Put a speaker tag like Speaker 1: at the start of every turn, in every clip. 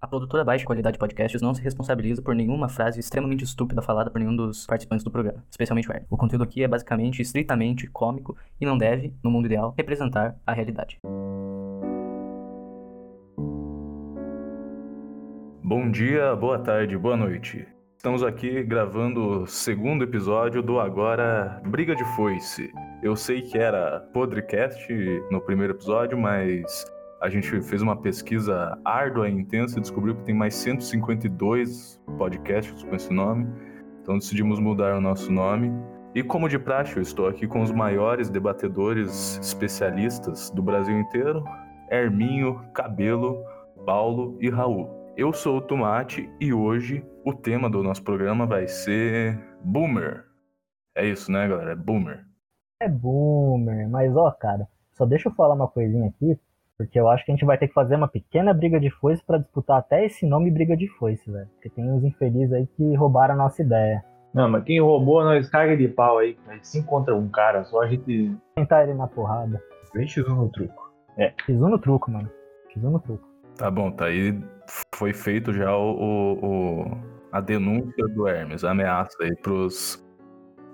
Speaker 1: A produtora Baixa Qualidade Podcasts não se responsabiliza por nenhuma frase extremamente estúpida falada por nenhum dos participantes do programa, especialmente o Hermes. O conteúdo aqui é basicamente estritamente cômico e não deve, no mundo ideal, representar a realidade.
Speaker 2: Bom dia, boa tarde, boa noite. Estamos aqui gravando o segundo episódio do Agora Briga de Foice. Eu sei que era podcast no primeiro episódio, mas a gente fez uma pesquisa árdua e intensa e descobriu que tem mais 152 podcasts com esse nome. Então decidimos mudar o nosso nome. E como de praxe, eu estou aqui com os maiores debatedores especialistas do Brasil inteiro: Herminho, Cabelo, Paulo e Raul. Eu sou o Tomate e hoje o tema do nosso programa vai ser Boomer. É isso, né, galera? É Boomer.
Speaker 3: É Boomer, mas ó, cara, só deixa eu falar uma coisinha aqui, porque eu acho que a gente vai ter que fazer uma pequena briga de foice para disputar até esse nome briga de foice, velho. Porque tem uns infelizes aí que roubaram a nossa ideia.
Speaker 4: Não, mas quem roubou, nós carga de pau aí. A gente se encontra um cara, só a gente.
Speaker 3: Tentar ele na porrada.
Speaker 4: Vem x no truco.
Speaker 3: É. x no truco, mano. x no truco.
Speaker 2: Tá bom, tá aí. Foi feito já o, o, o, a denúncia do Hermes, a ameaça aí pros,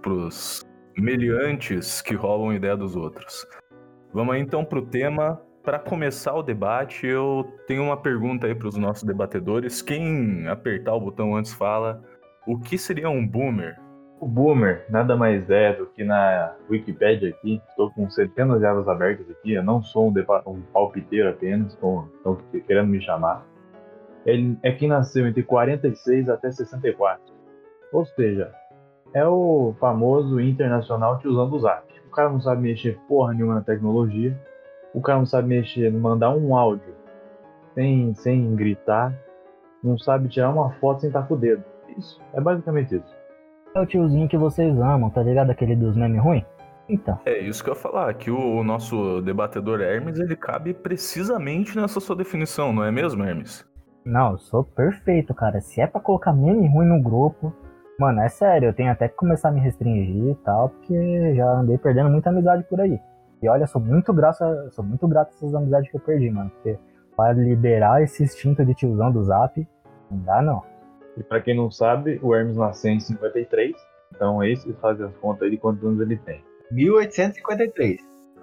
Speaker 2: pros meliantes que roubam ideia dos outros. Vamos aí então pro tema para começar o debate, eu tenho uma pergunta aí para os nossos debatedores. Quem apertar o botão antes fala o que seria um boomer?
Speaker 4: O boomer nada mais é do que na Wikipedia aqui. Estou com centenas de abas abertas aqui. Eu não sou um, um palpiteiro apenas, estão querendo me chamar. Ele é quem nasceu entre 46 até 64. Ou seja, é o famoso internacional tiozão do zap. O cara não sabe mexer porra nenhuma na tecnologia o cara não sabe mexer, mandar um áudio sem, sem gritar, não sabe tirar uma foto sem estar com o dedo. Isso, é basicamente isso.
Speaker 3: É o tiozinho que vocês amam, tá ligado? Aquele dos memes ruins? Então.
Speaker 2: É isso que eu ia falar, que o nosso debatedor Hermes, ele cabe precisamente nessa sua definição, não é mesmo, Hermes?
Speaker 3: Não, eu sou perfeito, cara. Se é pra colocar meme ruim no grupo, mano, é sério, eu tenho até que começar a me restringir e tal, porque já andei perdendo muita amizade por aí. E olha, sou muito grato, sou muito grato a essas amizades que eu perdi, mano. Porque para liberar esse instinto de tiozão do zap, não dá não.
Speaker 4: E para quem não sabe, o Hermes nasceu em 53. Então esse faz as contas aí de quantos anos ele tem.
Speaker 5: 1853.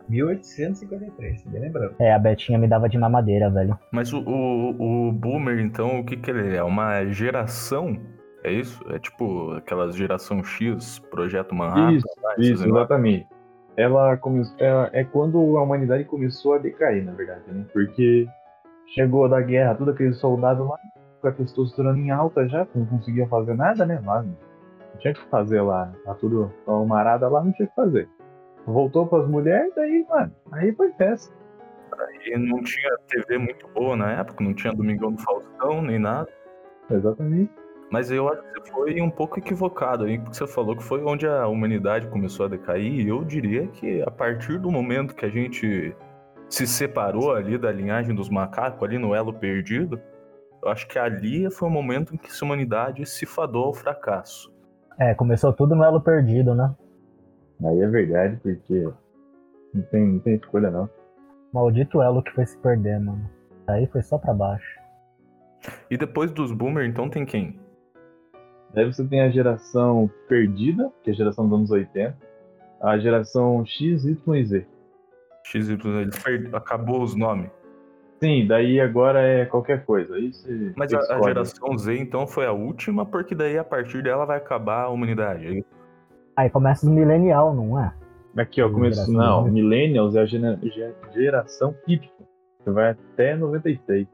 Speaker 5: 1853, bem lembrando.
Speaker 3: É, a Betinha me dava de mamadeira, velho.
Speaker 2: Mas o, o, o Boomer, então, o que, que ele é? Uma geração? É isso? É tipo aquelas geração X, Projeto Manhattan?
Speaker 4: Isso, isso exatamente ela, começou, ela é quando a humanidade começou a decair, na verdade, né? Porque chegou da guerra, tudo aqueles soldados lá, com a testosterona em alta já, não conseguiam fazer nada, né? Lá, não tinha que fazer lá, tá tudo marada lá, não tinha que fazer. Voltou para as mulheres, daí, mano, aí foi festa.
Speaker 2: Aí não tinha TV muito boa na época, não tinha Domingão do Faustão, nem nada.
Speaker 4: Exatamente.
Speaker 2: Mas eu acho que você foi um pouco equivocado aí, porque você falou que foi onde a humanidade começou a decair, e eu diria que a partir do momento que a gente se separou ali da linhagem dos macacos, ali no elo perdido, eu acho que ali foi o momento em que a humanidade se fadou ao fracasso.
Speaker 3: É, começou tudo no elo perdido, né?
Speaker 4: Aí é verdade, porque não tem, não tem escolha não.
Speaker 3: Maldito elo que foi se perder, mano. Aí foi só pra baixo.
Speaker 2: E depois dos boomer, então tem quem?
Speaker 4: Daí você tem a geração perdida, que é a geração dos anos 80, a geração X, Y e Z.
Speaker 2: X, Y, Z, acabou os nomes.
Speaker 4: Sim, daí agora é qualquer coisa. Isso
Speaker 2: Mas a, a, geração Z então foi a última, porque daí a partir dela vai acabar a humanidade.
Speaker 3: É Aí começa os millennial, não é?
Speaker 4: Aqui, ó, começo. Não, millennials é a geração Y, que vai até 96.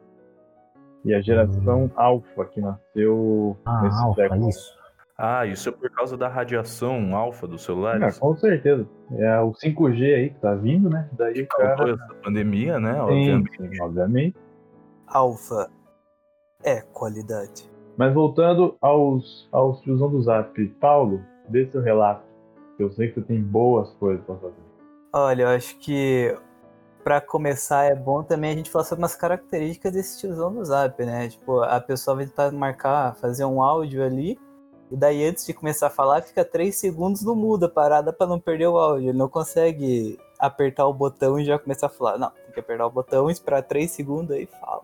Speaker 4: E a geração hum. alfa que nasceu
Speaker 3: ah, nesse alfa, século. Isso.
Speaker 2: Ah, isso é por causa da radiação alfa dos celulares?
Speaker 4: É, com certeza. É o 5G aí que tá vindo, né? Daí
Speaker 2: que cara... essa pandemia, né?
Speaker 4: Sim, obviamente. Sim, obviamente.
Speaker 5: Alfa é qualidade.
Speaker 4: Mas voltando aos, aos tiozão do Zap, Paulo, dê seu relato. Eu sei que você tem boas coisas para fazer.
Speaker 5: Olha, eu acho que para começar, é bom também a gente falar sobre umas características desse tiozão do Zap, né? Tipo, a pessoa vai tentar marcar, fazer um áudio ali, e daí antes de começar a falar, fica três segundos no muda, parada para não perder o áudio. Ele não consegue apertar o botão e já começar a falar. Não, tem que apertar o botão, esperar três segundos aí e fala.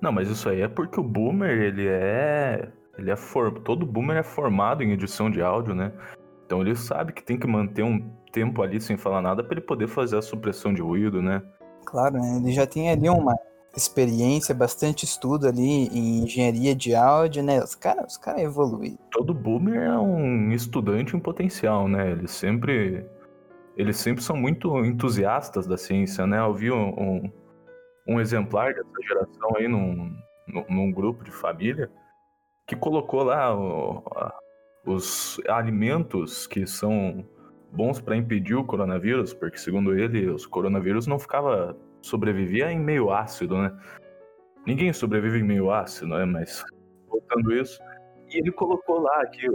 Speaker 2: Não, mas isso aí é porque o boomer, ele é. Ele é for... Todo boomer é formado em edição de áudio, né? Então ele sabe que tem que manter um tempo ali sem falar nada para ele poder fazer a supressão de ruído, né?
Speaker 5: Claro, né? Ele já tem ali uma experiência, bastante estudo ali em engenharia de áudio, né? Os caras os cara evoluíram.
Speaker 2: Todo boomer é um estudante em potencial, né? Eles sempre. Eles sempre são muito entusiastas da ciência, né? Eu vi um, um, um exemplar dessa geração aí num, num, num grupo de família que colocou lá o, a, os alimentos que são bons para impedir o coronavírus, porque segundo ele, os coronavírus não ficava sobrevivia em meio ácido, né? Ninguém sobrevive em meio ácido, né? Mas voltando isso, e ele colocou lá que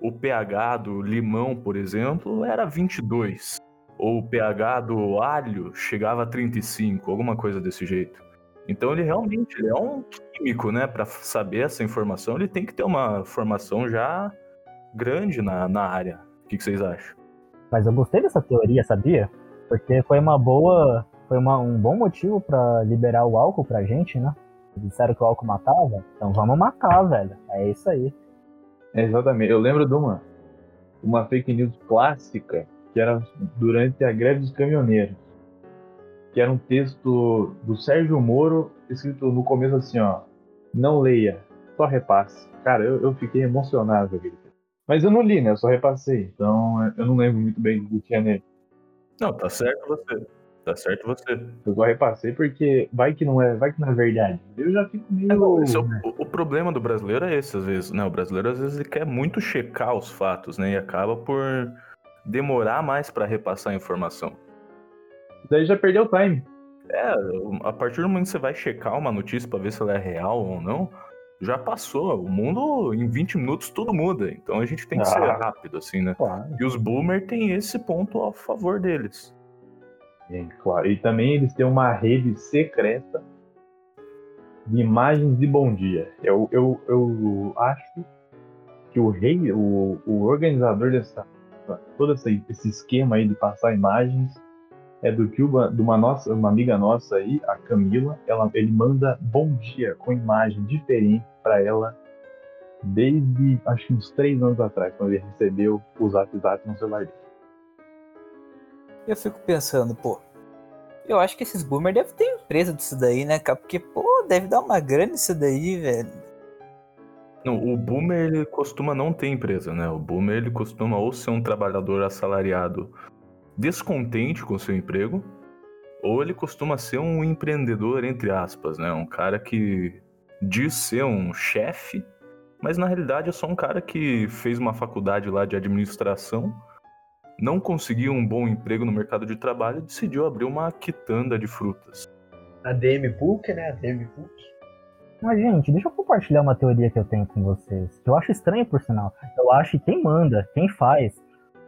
Speaker 2: o, pH do limão, por exemplo, era 22, ou o pH do alho chegava a 35, alguma coisa desse jeito. Então ele realmente ele é um químico, né? Para saber essa informação, ele tem que ter uma formação já grande na, na área. O que, que vocês acham?
Speaker 3: Mas eu gostei dessa teoria, sabia? Porque foi uma boa, foi uma, um bom motivo para liberar o álcool pra gente, né? Disseram que o álcool matava, então vamos matar, velho. É isso aí.
Speaker 4: É, exatamente. Eu lembro de uma, uma fake news clássica que era durante a greve dos caminhoneiros. Que era um texto do Sérgio Moro, escrito no começo assim, ó. Não leia, só repasse. Cara, eu, eu fiquei emocionado com aquele. Mas eu não li, né? Eu só repassei. Então eu não lembro muito bem do que tinha nele.
Speaker 2: Não, tá certo você. Tá certo você.
Speaker 4: Eu só repassei porque vai que não é, vai que não é verdade. Eu já fico meio.
Speaker 2: É, não, é o, o, problema do brasileiro é esse, às vezes, né? O brasileiro às vezes ele quer muito checar os fatos, né? E acaba por demorar mais para repassar a informação.
Speaker 4: Daí já perdeu o time.
Speaker 2: É, a partir do momento que você vai checar uma notícia para ver se ela é real ou não, já passou. O mundo, em 20 minutos, tudo muda. Então a gente tem que ah, ser rápido, assim, né? Claro. E os boomer têm esse ponto a favor deles.
Speaker 4: É, claro. E também eles têm uma rede secreta de imagens de bom dia. Eu, eu, eu acho que o rei, o, o organizador dessa todo esse, esse esquema aí de passar imagens é do que uma, de uma nossa, uma amiga nossa aí, a Camila, ela, ele manda bom dia com imagem diferente para ela desde acho que uns três anos atrás, quando ele recebeu os WhatsApp no celular dele.
Speaker 5: Eu fico pensando, pô, eu acho que esses boomers devem ter empresa disso daí, né, cara? Porque, pô, deve dar uma grana isso daí, velho.
Speaker 2: Não, o boomer ele costuma não ter empresa, né? O boomer ele costuma ou ser um trabalhador assalariado descontente com seu emprego, ou ele costuma ser um empreendedor, entre aspas, né? Um cara que diz ser um chefe, mas na realidade é só um cara que fez uma faculdade lá de administração não conseguiu um bom emprego no mercado de trabalho e decidiu abrir uma quitanda de frutas.
Speaker 6: A DM PUC, né? A DM PUC.
Speaker 3: Mas, gente, deixa eu compartilhar uma teoria que eu tenho com vocês. Que eu acho estranho, por sinal. Eu acho que quem manda, quem faz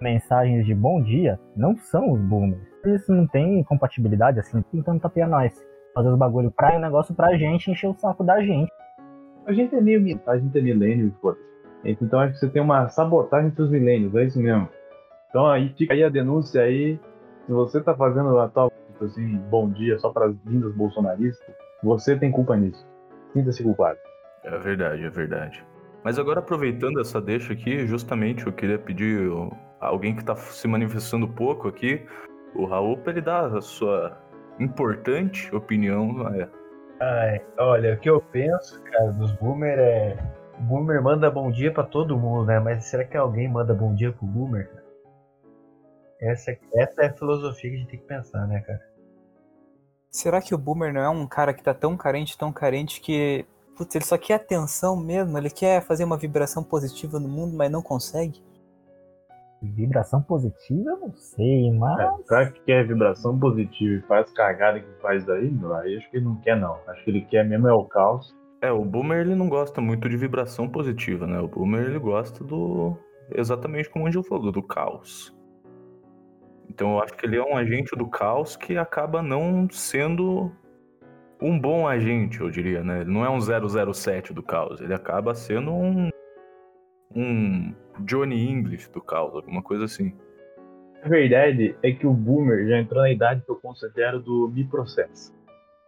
Speaker 3: mensagens de bom dia, não são os boomers. Eles não têm compatibilidade, assim, tentando tapear nós. Fazer os bagulho pra um negócio pra gente encher o saco da gente.
Speaker 4: A gente é meio. A gente é milênio, foda Então acho que você tem uma sabotagem entre os milênios, é isso mesmo. Então aí fica aí a denúncia aí. Se você tá fazendo a tal, tipo assim, bom dia só para as lindas bolsonaristas, você tem culpa nisso. Sinta-se culpado.
Speaker 2: É verdade, é verdade. Mas agora aproveitando essa deixa aqui, justamente eu queria pedir alguém que está se manifestando pouco aqui, o Raul, ele dar a sua importante opinião.
Speaker 6: É. Ai, olha, o que eu penso, cara, dos boomer é. O boomer manda bom dia para todo mundo, né? Mas será que alguém manda bom dia pro boomer, cara? Essa, essa é a filosofia que a gente tem que pensar, né, cara?
Speaker 5: Será que o Boomer não é um cara que tá tão carente, tão carente que. Putz, ele só quer atenção mesmo, ele quer fazer uma vibração positiva no mundo, mas não consegue?
Speaker 3: Vibração positiva, eu não sei, mas. É,
Speaker 4: o cara que quer vibração positiva e faz cagada que faz daí, aí acho que ele não quer, não. Acho que ele quer mesmo é o caos.
Speaker 2: É, o Boomer ele não gosta muito de vibração positiva, né? O Boomer ele gosta do. Exatamente como o Angel falou, do caos. Então eu acho que ele é um agente do caos que acaba não sendo um bom agente, eu diria, né? Ele não é um 007 do caos, ele acaba sendo um um Johnny English do caos, alguma coisa assim.
Speaker 4: A verdade é que o Boomer já entrou na idade que eu considero do me processo,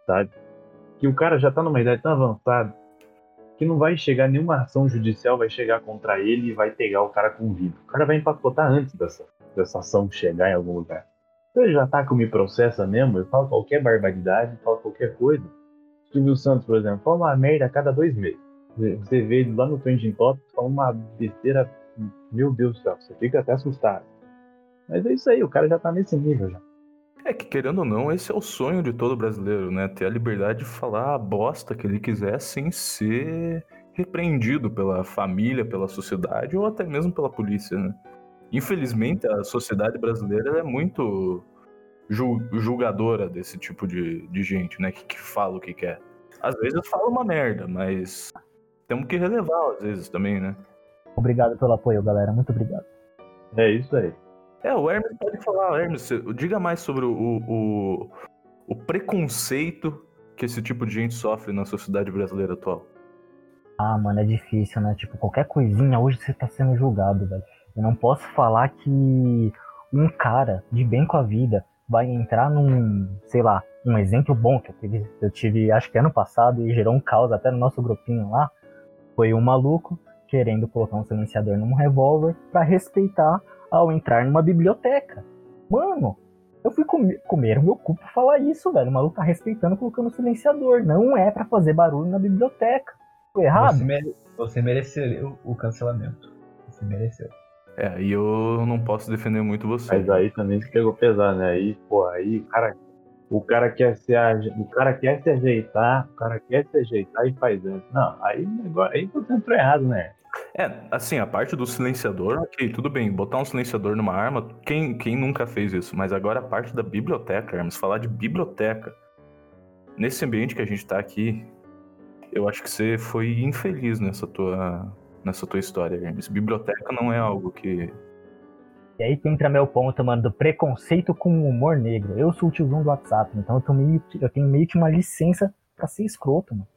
Speaker 4: sabe? que o cara já tá numa idade tão avançada que não vai chegar nenhuma ação judicial, vai chegar contra ele e vai pegar o cara com vida. O cara vai empacotar antes dessa, dessa ação chegar em algum lugar. Então ele já tá com me processa mesmo, eu falo qualquer barbaridade, falo qualquer coisa. Silvio Santos, por exemplo, fala uma merda a cada dois meses. Você vê lá no Trending Topics, fala uma besteira, meu Deus do céu, você fica até assustado. Mas é isso aí, o cara já tá nesse nível já.
Speaker 2: É que, querendo ou não, esse é o sonho de todo brasileiro, né? Ter a liberdade de falar a bosta que ele quiser sem ser repreendido pela família, pela sociedade ou até mesmo pela polícia, né? Infelizmente, a sociedade brasileira é muito jul- julgadora desse tipo de, de gente, né? Que, que fala o que quer. Às vezes fala uma merda, mas temos que relevar às vezes também, né?
Speaker 3: Obrigado pelo apoio, galera. Muito obrigado.
Speaker 4: É isso aí.
Speaker 2: É, o Hermes pode falar, Hermes, diga mais sobre o, o, o preconceito que esse tipo de gente sofre na sociedade brasileira atual.
Speaker 3: Ah, mano, é difícil, né? Tipo, qualquer coisinha hoje você tá sendo julgado, velho. Eu não posso falar que um cara de bem com a vida vai entrar num, sei lá, um exemplo bom que eu tive, eu tive acho que ano passado e gerou um caos até no nosso grupinho lá. Foi um maluco querendo colocar um silenciador num revólver pra respeitar ao entrar numa biblioteca. Mano, eu fui comer, comer o meu cu pra falar isso, velho. O maluco tá respeitando colocando silenciador. Não é pra fazer barulho na biblioteca. Tô errado?
Speaker 6: Você, mere- você mereceu o cancelamento. Você mereceu.
Speaker 2: É, e eu não posso defender muito você.
Speaker 4: Mas aí também se pegou pesado, né? Aí, pô, aí o cara, o cara quer se o cara quer se ajeitar, o cara quer se ajeitar e faz isso. Não, aí negócio, aí você entrou errado, né?
Speaker 2: É, assim, a parte do silenciador, ok, tudo bem, botar um silenciador numa arma, quem, quem nunca fez isso? Mas agora a parte da biblioteca, Hermes, falar de biblioteca. Nesse ambiente que a gente tá aqui, eu acho que você foi infeliz nessa tua, nessa tua história, Hermes. Biblioteca não é algo que.
Speaker 3: E aí que entra meu ponto, mano, do preconceito com o humor negro. Eu sou o tiozão do WhatsApp, então eu, tô meio, que- eu tenho meio que uma licença pra ser escroto, mano.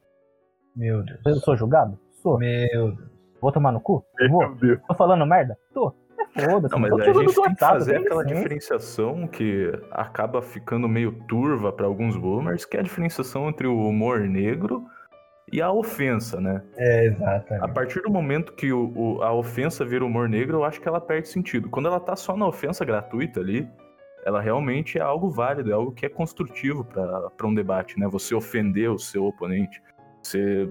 Speaker 6: Meu Deus.
Speaker 3: Eu sou julgado? Sou.
Speaker 6: Meu Deus.
Speaker 3: Vou tomar no cu? Vou.
Speaker 4: Deus.
Speaker 3: Tô falando merda? Tô. É foda-se.
Speaker 2: Não, mas
Speaker 3: tô
Speaker 2: a gente tem que fazer aquela
Speaker 3: licença.
Speaker 2: diferenciação que acaba ficando meio turva para alguns boomers, que é a diferenciação entre o humor negro e a ofensa, né?
Speaker 6: É,
Speaker 2: A
Speaker 6: exatamente.
Speaker 2: partir do momento que o, o- a ofensa vira humor negro, eu acho que ela perde sentido. Quando ela tá só na ofensa gratuita ali, ela realmente é algo válido, é algo que é construtivo para um debate, né? Você ofender o seu oponente, você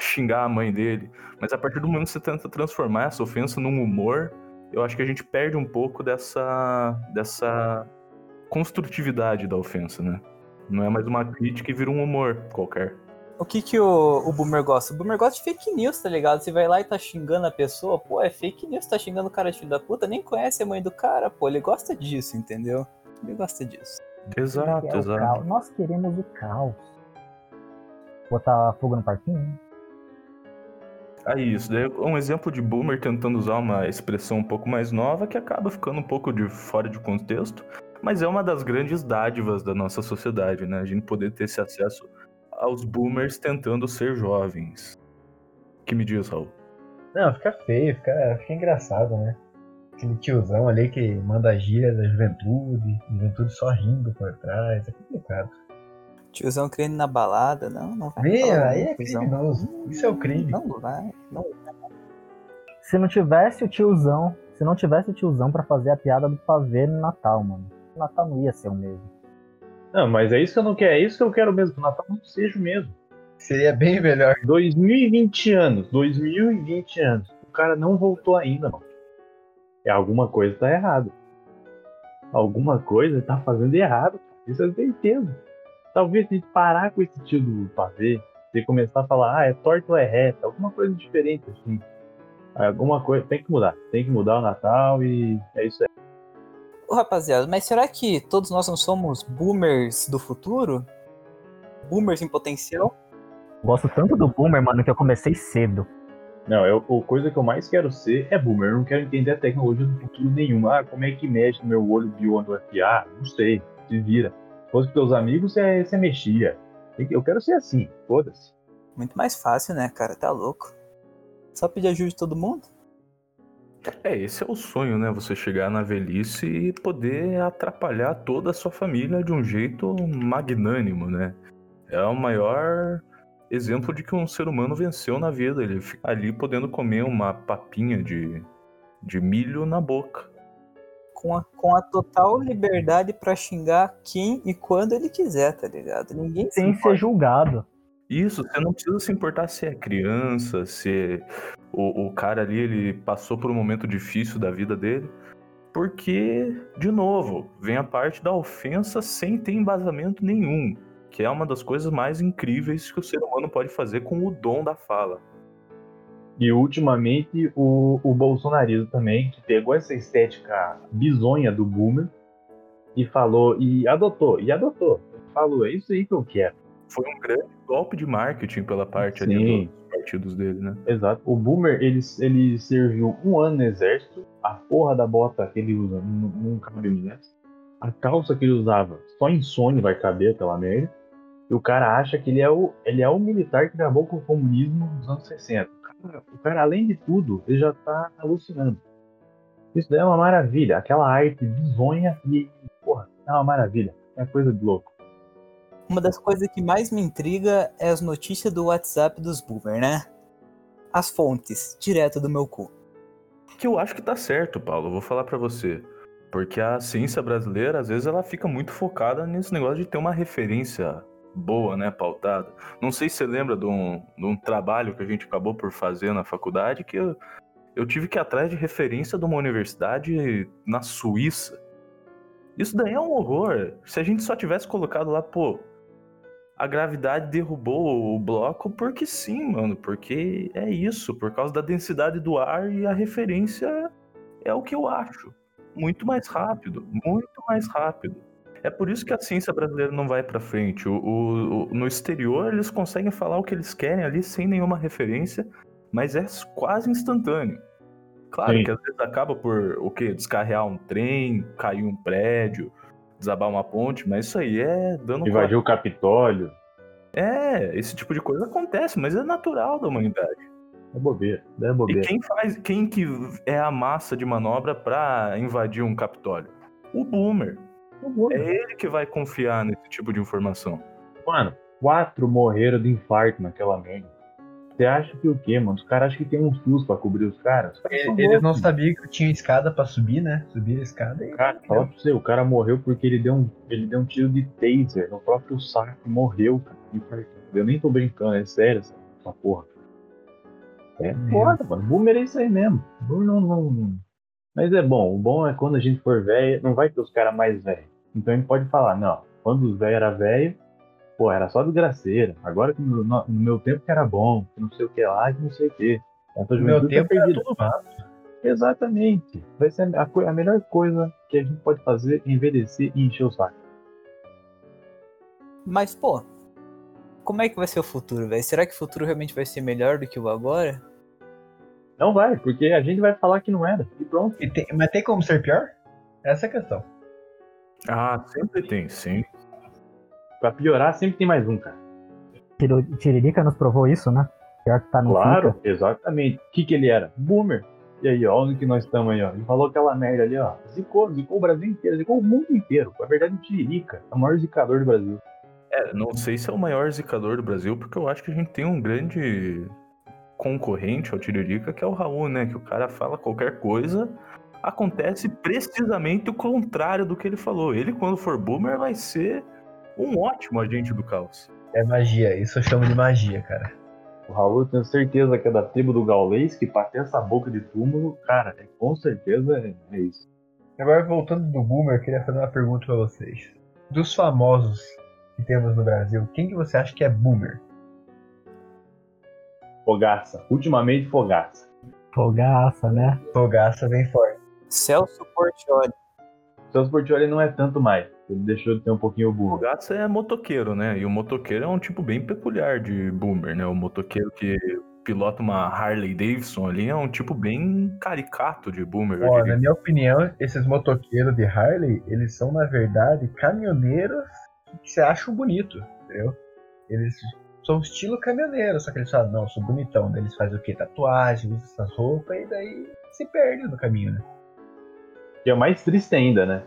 Speaker 2: xingar a mãe dele. Mas a partir do momento que você tenta transformar essa ofensa num humor, eu acho que a gente perde um pouco dessa, dessa construtividade da ofensa, né? Não é mais uma crítica e vira um humor qualquer.
Speaker 5: O que que o, o Boomer gosta? O Boomer gosta de fake news, tá ligado? Você vai lá e tá xingando a pessoa, pô, é fake news, tá xingando o cara de filho da puta, nem conhece a mãe do cara, pô, ele gosta disso, entendeu? Ele gosta disso.
Speaker 2: Exato,
Speaker 3: É
Speaker 2: exato.
Speaker 3: caos. Nós queremos o caos. Botar fogo no parquinho? né?
Speaker 2: Aí isso, daí é um exemplo de boomer tentando usar uma expressão um pouco mais nova que acaba ficando um pouco de fora de contexto, mas é uma das grandes dádivas da nossa sociedade, né? A gente poder ter esse acesso aos boomers tentando ser jovens. O que me diz, Raul?
Speaker 6: Não, fica feio, fica, fica engraçado, né? Aquele tiozão ali que manda a gíria da juventude, juventude só rindo por trás, é complicado.
Speaker 5: Tiozão querendo ir na balada, não, não vai. Falar,
Speaker 6: aí é
Speaker 5: tiozão.
Speaker 6: criminoso. Isso é o crime.
Speaker 5: Não vai, não
Speaker 3: Se não tivesse o tiozão, se não tivesse o tiozão pra fazer a piada do pavê no Natal, mano. O Natal não ia ser o mesmo.
Speaker 4: Não, mas é isso que eu não quero, é isso que eu quero mesmo, que o Natal não seja o mesmo.
Speaker 6: Seria bem melhor.
Speaker 4: 2020 anos, 2020 anos. O cara não voltou ainda, mano. É alguma coisa tá errada. Alguma coisa tá fazendo errado. Isso eu tenho certeza. Talvez se parar com esse tio do pavê, você começar a falar, ah, é torto ou é reto, alguma coisa diferente assim. Alguma coisa tem que mudar. Tem que mudar o Natal e é isso aí.
Speaker 5: Ô, rapaziada, mas será que todos nós não somos boomers do futuro? Boomers em potencial?
Speaker 3: Gosto tanto do Boomer, mano, que eu comecei cedo.
Speaker 4: Não, eu, a coisa que eu mais quero ser é boomer. Eu não quero entender a tecnologia do futuro nenhuma. Ah, como é que mexe no meu olho biônico aqui? Ah, não sei. Se vira. Se fosse pros teus amigos, você, você mexia. Eu quero ser assim. Foda-se.
Speaker 5: Muito mais fácil, né, cara? Tá louco. Só pedir ajuda de todo mundo?
Speaker 2: É, esse é o sonho, né? Você chegar na velhice e poder atrapalhar toda a sua família de um jeito magnânimo, né? É o maior exemplo de que um ser humano venceu na vida. Ele fica ali podendo comer uma papinha de, de milho na boca.
Speaker 5: Com a, com a total liberdade pra xingar quem e quando ele quiser, tá ligado? Ninguém se
Speaker 3: Sem ser
Speaker 5: importa.
Speaker 3: julgado.
Speaker 2: Isso, você não precisa se importar se é criança, se o, o cara ali ele passou por um momento difícil da vida dele. Porque, de novo, vem a parte da ofensa sem ter embasamento nenhum. Que é uma das coisas mais incríveis que o ser humano pode fazer com o dom da fala.
Speaker 4: E ultimamente o, o bolsonarismo também, que pegou essa estética bizonha do boomer e falou, e adotou, e adotou. Falou, é isso aí que eu quero.
Speaker 2: Foi um grande golpe de marketing pela parte
Speaker 4: Sim.
Speaker 2: ali dos partidos dele, né?
Speaker 4: Exato. O boomer, ele, ele serviu um ano no exército, a porra da bota que ele usa não, não cabe no exército. A calça que ele usava, só em sonho vai caber aquela merda. E o cara acha que ele é o, ele é o militar que gravou com o comunismo nos anos 60. O cara, o cara, além de tudo, ele já tá alucinando. Isso daí é uma maravilha. Aquela arte bizonha e, porra, é uma maravilha. É coisa de louco.
Speaker 5: Uma das coisas que mais me intriga é as notícias do WhatsApp dos boomer, né? As fontes, direto do meu cu.
Speaker 2: Que eu acho que tá certo, Paulo. Vou falar pra você. Porque a ciência brasileira, às vezes, ela fica muito focada nesse negócio de ter uma referência boa, né, pautada. Não sei se você lembra de um, de um trabalho que a gente acabou por fazer na faculdade que eu, eu tive que ir atrás de referência de uma universidade na Suíça. Isso daí é um horror. Se a gente só tivesse colocado lá, pô, a gravidade derrubou o bloco porque sim, mano, porque é isso, por causa da densidade do ar e a referência é o que eu acho. Muito mais rápido, muito mais rápido. É por isso que a ciência brasileira não vai pra frente. O, o- o- no exterior eles conseguem falar o que eles querem ali sem nenhuma referência, mas é quase instantâneo. Claro
Speaker 4: Sim.
Speaker 2: que às vezes acaba por o quê? Descarrear um trem, cair um prédio, desabar uma ponte, mas isso aí é dano
Speaker 4: Invadiu o Capitólio.
Speaker 2: é, esse tipo de coisa acontece, mas é natural da humanidade.
Speaker 4: É bobeira. É
Speaker 2: E
Speaker 4: bobeira.
Speaker 2: quem faz, quem que é a massa de manobra pra invadir um Capitólio? O boomer. É ele que vai confiar nesse tipo de informação.
Speaker 4: Mano, quatro morreram de infarto naquela merda. Você acha que o quê, mano? Os caras acham que tem um SUS pra cobrir os caras? Os caras são
Speaker 6: Eles não sabiam que tinha escada pra subir, né? Subir a escada e.
Speaker 4: Cara, fala pra você, o cara morreu porque ele deu um, ele deu um tiro de taser no próprio saco e morreu, cara. Eu nem tô brincando, é sério essa, essa porra. É foda, mano. Boomer é isso aí mesmo. Boomer não, não, não- Mas é bom. O bom é quando a gente for velho, não vai ter os caras mais velhos. Então a gente pode falar, não, quando os velhos eram velhos, pô, era só desgraceira. Agora que no, no- meu tempo que era bom, que não sei o que lá, que não sei o que.
Speaker 6: No meu
Speaker 4: tá
Speaker 6: tempo era tudo mato.
Speaker 4: Exatamente. Vai ser a, a melhor coisa que a gente pode fazer é envelhecer e encher o saco.
Speaker 5: Mas, pô, como é que vai ser o futuro, velho? Será que o futuro realmente vai ser melhor do que o agora?
Speaker 4: Não vai, porque a gente vai falar que não era. E pronto.
Speaker 6: E tem- mas tem como ser pior? Essa é a questão.
Speaker 2: Ah, sempre tem, sim.
Speaker 4: Pra piorar, sempre tem mais um, cara.
Speaker 3: Tiririca nos provou isso, né? Pior que tá no
Speaker 4: Claro,
Speaker 3: fica.
Speaker 4: exatamente. O que, que ele era? Boomer. E aí, ó, onde que nós estamos aí, ó. Ele falou aquela merda ali, ó. Zicou, zicou o Brasil inteiro, zicou o mundo inteiro. Na verdade, o Tiririca é o maior zicador do Brasil.
Speaker 2: É, não sei se é o maior zicador do Brasil, porque eu acho que a gente tem um grande concorrente ao Tiririca, que é o Raul, né? Que o cara fala qualquer coisa, acontece precisamente o contrário do que ele falou. Ele, quando for boomer, vai ser um ótimo agente do caos.
Speaker 6: É magia, isso eu chamo de magia, cara.
Speaker 4: O Raul, eu tenho certeza que é da tribo do Gaulês, que pra ter essa boca de túmulo, cara, é, com certeza é, é isso.
Speaker 6: Agora, voltando do Boomer, eu queria fazer uma pergunta pra vocês. Dos famosos que temos no Brasil, quem que você acha que é Boomer?
Speaker 4: Fogaça. Ultimamente, fogaça.
Speaker 3: Fogaça, né?
Speaker 6: Fogaça bem forte.
Speaker 5: Celso Portioli.
Speaker 4: Celso Portioli não é tanto mais. Ele deixou de ter um pouquinho o
Speaker 2: O. Gatsa é motoqueiro, né? E o motoqueiro é um tipo bem peculiar de boomer, né? O motoqueiro que pilota uma Harley Davidson ali é um tipo bem caricato de boomer.
Speaker 6: Ó, na minha opinião, esses motoqueiros de Harley, eles são, na verdade, caminhoneiros que se acham bonito, entendeu? Eles são estilo caminhoneiro, só que eles falam, não, eu sou bonitão. Daí eles fazem o quê? Tatuagem, usam essas roupas e daí se perdem no caminho, né?
Speaker 4: Que é mais triste ainda, né?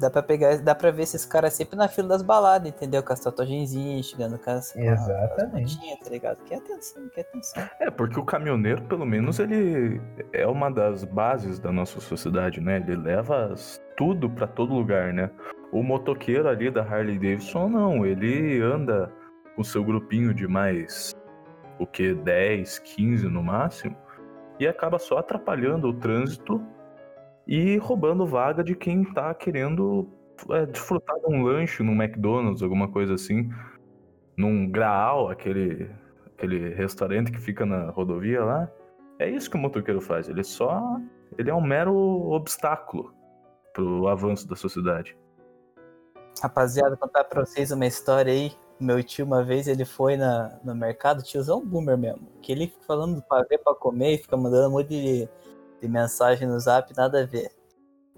Speaker 5: Dá pra pegar, dá pra ver esses caras sempre na fila das baladas, entendeu? Com as tatuagenzinhas, chegando com as. com a-
Speaker 6: Exatamente.
Speaker 5: as botinhas, tá ligado? Quer atenção, quer atenção.
Speaker 2: É, porque o caminhoneiro, pelo menos, ele é uma das bases da nossa sociedade, né? Ele leva as- tudo pra todo lugar, né? O motoqueiro ali da Harley Davidson, não. Ele anda com seu grupinho de mais, o que, 10, 15 no máximo, e acaba só atrapalhando o trânsito e roubando vaga de quem tá querendo é, desfrutar de um lanche num McDonald's, alguma coisa assim. Num Graal, aquele aquele restaurante que fica na rodovia lá. É isso que o motoqueiro faz. Ele só. Ele é um mero obstáculo pro avanço da sociedade.
Speaker 5: Rapaziada, contar pra vocês uma história aí. Meu tio, uma vez, ele foi na, no mercado, tiozão boomer mesmo. Que ele fica falando do pavê pra comer e fica mandando um monte de, de mensagem no zap, nada a ver.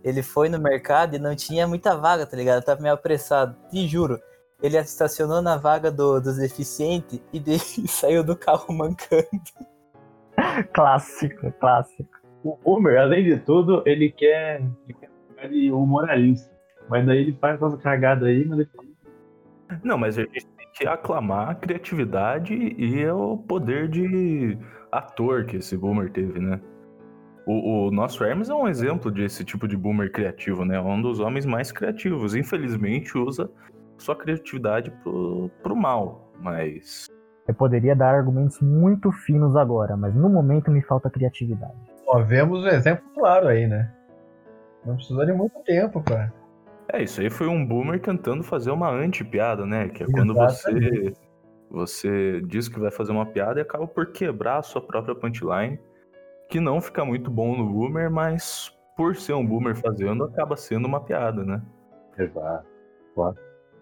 Speaker 5: Ele foi no mercado e não tinha muita vaga, tá ligado? Tava meio apressado. Te juro. Ele estacionou na vaga do, dos deficientes e, de- e saiu do carro mancando.
Speaker 3: Clássico, clássico.
Speaker 4: O Homer, além de tudo, ele quer, ele quer ficar de humoralista. Mas daí ele faz essas cagadas aí, mas ele
Speaker 2: Não, mas a gente tem que aclamar a criatividade e o poder de ator que esse boomer teve, né? O, o nosso Hermes é um exemplo desse tipo de boomer criativo, né? Um dos homens mais criativos. Infelizmente usa sua criatividade pro, pro mal, mas
Speaker 3: Eu poderia dar argumentos muito finos agora, mas no momento me falta criatividade.
Speaker 6: Ó, vemos um exemplo claro aí, né? Não precisou de muito tempo, cara.
Speaker 2: É, isso aí foi um boomer tentando fazer uma anti-piada, né? Que é quando você, você diz que vai fazer uma piada e acaba por quebrar a sua própria punchline, que não fica muito bom no boomer, mas por ser um boomer fazendo, acaba sendo uma piada, né?
Speaker 4: Exato.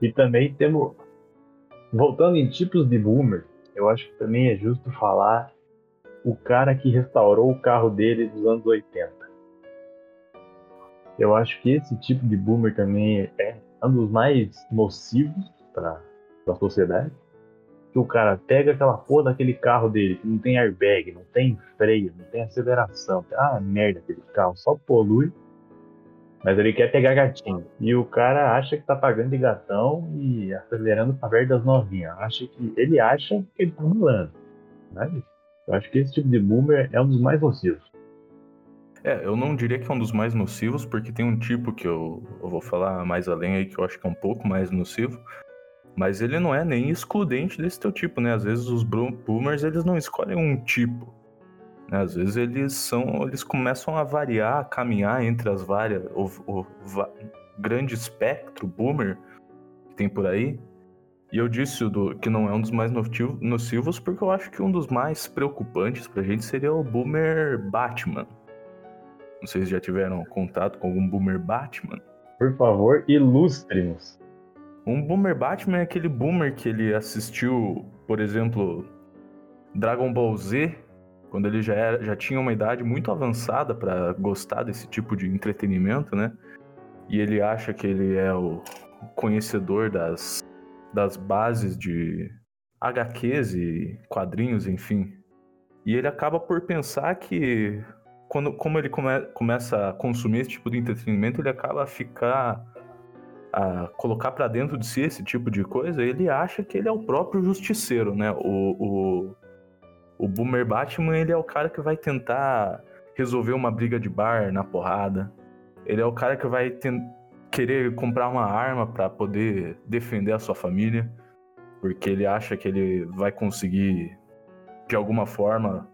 Speaker 4: E também temos. Voltando em tipos de boomer, eu acho que também é justo falar o cara que restaurou o carro dele dos anos 80. Eu acho que esse tipo de boomer também é um dos mais nocivos para a sociedade. Que o cara pega aquela porra daquele carro dele, que não tem airbag, não tem freio, não tem aceleração. Ah, merda, aquele carro só polui. Mas ele quer pegar gatinho. E o cara acha que tá pagando de gatão e acelerando pra perto das novinhas. Acha que, ele acha que ele tá mulando. Mas eu acho que esse tipo de boomer é um dos mais nocivos.
Speaker 2: É, eu não diria que é um dos mais nocivos, porque tem um tipo que eu, eu vou falar mais além aí, que eu acho que é um pouco mais nocivo. Mas ele não é nem excludente desse teu tipo, né? Às vezes os boomers, eles não escolhem um tipo. né? Às vezes eles são, eles começam a variar, a caminhar entre as várias, o, o va- grande espectro boomer que tem por aí. E eu disse o do, que não é um dos mais nocivo- nocivos, porque eu acho que um dos mais preocupantes pra gente seria o boomer Batman. Não sei se já tiveram contato com algum boomer Batman.
Speaker 4: Por favor, ilustre-nos.
Speaker 2: Um boomer Batman é aquele boomer que ele assistiu, por exemplo, Dragon Ball Z, quando ele já, era, já tinha uma idade muito avançada pra gostar desse tipo de entretenimento, né? E ele acha que ele é o conhecedor das, das bases de HQs e quadrinhos, enfim. E ele acaba por pensar que, quando, como ele come, começa a consumir esse tipo de entretenimento, ele acaba a ficar a colocar pra dentro de si esse tipo de coisa, ele acha que ele é o próprio justiceiro, né? O, o, o Boomer Batman, ele é o cara que vai tentar resolver uma briga de bar na porrada. Ele é o cara que vai querer comprar uma arma pra poder defender a sua família, porque ele acha que ele vai conseguir, de alguma forma,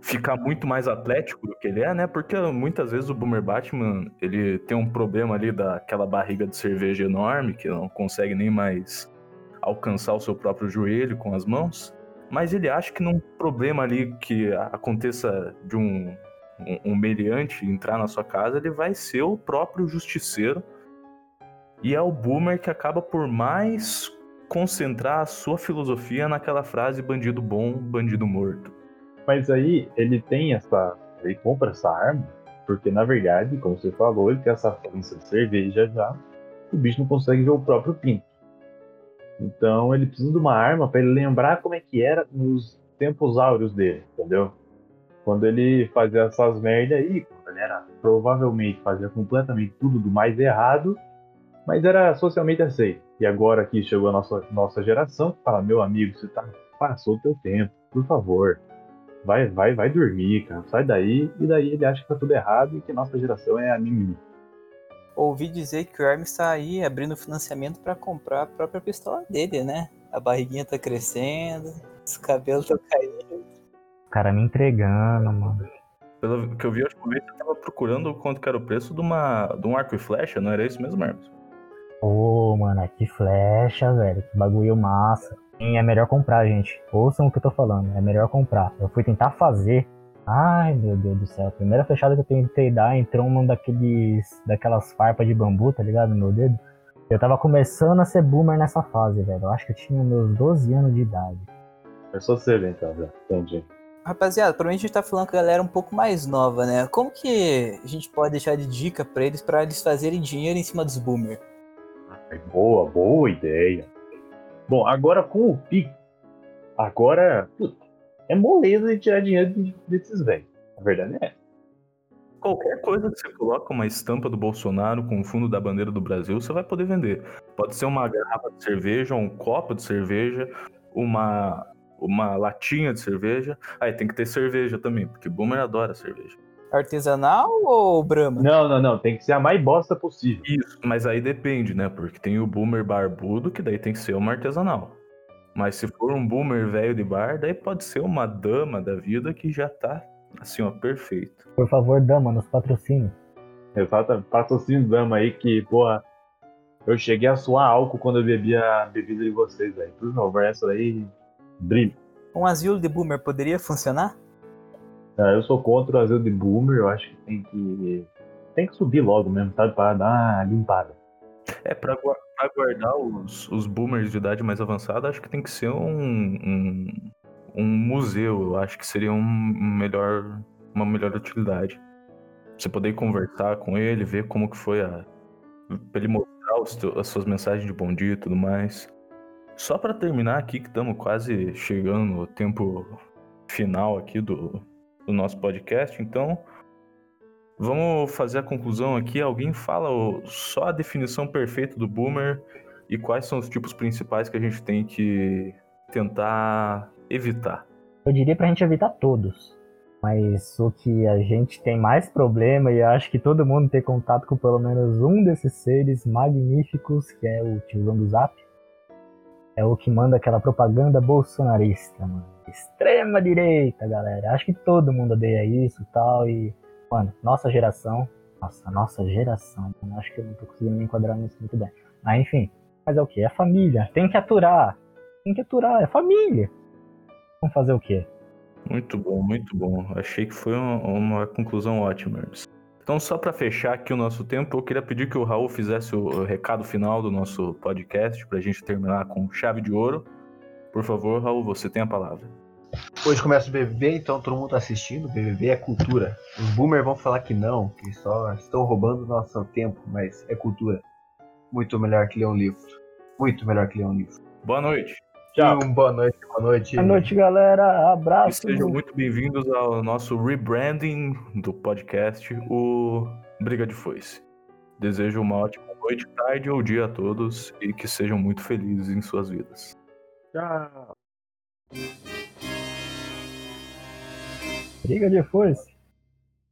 Speaker 2: ficar muito mais atlético do que ele é, né? Porque muitas vezes o Boomer Batman, ele tem um problema ali daquela barriga de cerveja enorme, que não consegue nem mais alcançar o seu próprio joelho com as mãos. Mas ele acha que num problema ali que aconteça de um, um, um meliante entrar na sua casa, ele vai ser o próprio justiceiro. E é o Boomer que acaba por mais concentrar a sua filosofia naquela frase bandido bom, bandido morto.
Speaker 4: Mas aí ele tem essa. Ele compra essa arma, porque na verdade, como você falou, ele tem essa falência de cerveja já. O bicho não consegue ver o próprio pinto. Então ele precisa de uma arma para ele lembrar como é que era nos tempos áureos dele, entendeu? Quando ele fazia essas merda aí, quando ele era provavelmente fazia completamente tudo do mais errado, Mas era socialmente aceito. E agora que chegou a nossa, nossa geração, fala, meu amigo, você tá, passou o teu tempo, por favor. Vai, vai, vai dormir, cara. Sai daí. E daí ele acha que tá tudo errado e que nossa geração é a mimimi.
Speaker 5: Ouvi dizer que o Hermes tá aí abrindo financiamento pra comprar a própria pistola dele, né? A barriguinha tá crescendo, os cabelos estão caindo.
Speaker 3: O cara me entregando, mano.
Speaker 2: Pelo que eu vi, a última vez você tava procurando quanto que era o preço de, uma, de um arco e flecha, não era isso mesmo, Hermes?
Speaker 3: Pô, mano, que flecha, velho. Que bagulho massa. Sim, é melhor comprar, gente. Ouçam o que eu tô falando. É melhor comprar. Eu fui tentar fazer. Ai, meu Deus do céu. A primeira flechada que eu tentei dar entrou uma daqueles. daquelas farpas de bambu, tá ligado? No meu dedo. Eu tava começando a ser boomer nessa fase, velho. Eu acho que eu tinha meus 12 anos de idade.
Speaker 4: É só cedo então, já. Entendi.
Speaker 5: Rapaziada, provavelmente a gente tá falando com a galera um pouco mais nova, né? Como que a gente pode deixar de dica pra eles pra eles fazerem dinheiro em cima dos boomers?
Speaker 4: Ai, Boa, boa ideia. Bom, agora com o Pix, agora, puta, é moleza de tirar dinheiro de- desses velhos. A verdade é.
Speaker 2: Qualquer coisa que você coloca uma estampa do Bolsonaro com o fundo da bandeira do Brasil, você vai poder vender. Pode ser uma garrafa de cerveja, um copo de cerveja, uma, uma latinha de cerveja. Aí tem que ter cerveja também, porque boomer adora cerveja.
Speaker 5: Artesanal ou Brahma?
Speaker 4: Não, não, não. Tem que ser a mais bosta possível.
Speaker 2: Isso, mas aí depende, né? Porque tem o boomer barbudo, que daí tem que ser uma artesanal. Mas se for um boomer velho de bar, daí pode ser uma dama da vida que já tá assim, ó, perfeito.
Speaker 3: Por favor, dama, nos patrocine.
Speaker 4: Exato. Patrocínio dama aí que, porra, eu cheguei a suar álcool quando eu bebia a bebida de vocês, velho. Por favor, essa daí, brilho.
Speaker 5: Um asilo de boomer poderia funcionar?
Speaker 4: Ah, Eu sou contra o asilo de boomer, eu acho que tem que. Tem que subir logo mesmo, sabe? Pra dar uma limpada.
Speaker 2: É, pra guardar os, os boomers de idade mais avançada, acho que tem que ser um, um, um museu. Eu acho que seria um melhor, uma melhor utilidade. Você poder conversar com ele, ver como que foi a. Pra ele mostrar os as suas mensagens de bom dia e tudo mais. Só pra terminar aqui, que estamos quase chegando no tempo final aqui do, do nosso podcast, então. Vamos fazer a conclusão aqui. Alguém fala só a definição perfeita do boomer e quais são os tipos principais que a gente tem que tentar evitar.
Speaker 3: Eu diria pra gente evitar todos. Mas o que a gente tem mais problema, e acho que todo mundo tem contato com pelo menos um desses seres magníficos, que é o tiozão do Zap, é o que manda aquela propaganda bolsonarista, mano. Extrema direita, galera. Acho que todo mundo odeia isso e tal. E, mano, nossa geração. Nossa, nossa geração. Mano, acho que eu não tô conseguindo me enquadrar nisso muito bem. Mas enfim. Mas é o que? É família. Tem que aturar. Tem que aturar. É família. Vamos fazer o quê?
Speaker 2: Muito bom, muito bom. Achei que foi uma, uma conclusão ótima. Então, só para fechar aqui o nosso tempo, eu queria pedir que o Raul fizesse o recado final do nosso podcast para a gente terminar com chave de ouro. Por favor, Raul, você tem a palavra.
Speaker 6: Hoje começa o BBB, então todo mundo tá assistindo. BBB é cultura. Os boomers vão falar que não, que só estão roubando nosso tempo, mas é cultura. Muito melhor que ler um livro. Muito melhor que ler um livro.
Speaker 2: Boa noite.
Speaker 4: Tchau.
Speaker 6: Um boa noite, boa noite.
Speaker 3: Boa noite, galera.
Speaker 2: E
Speaker 3: Abraço.
Speaker 2: sejam muito bem-vindos ao nosso rebranding do podcast, o Briga de Foice. Desejo uma ótima noite, tarde ou dia a todos e que sejam muito felizes em suas vidas.
Speaker 4: Tchau.
Speaker 3: Briga de força.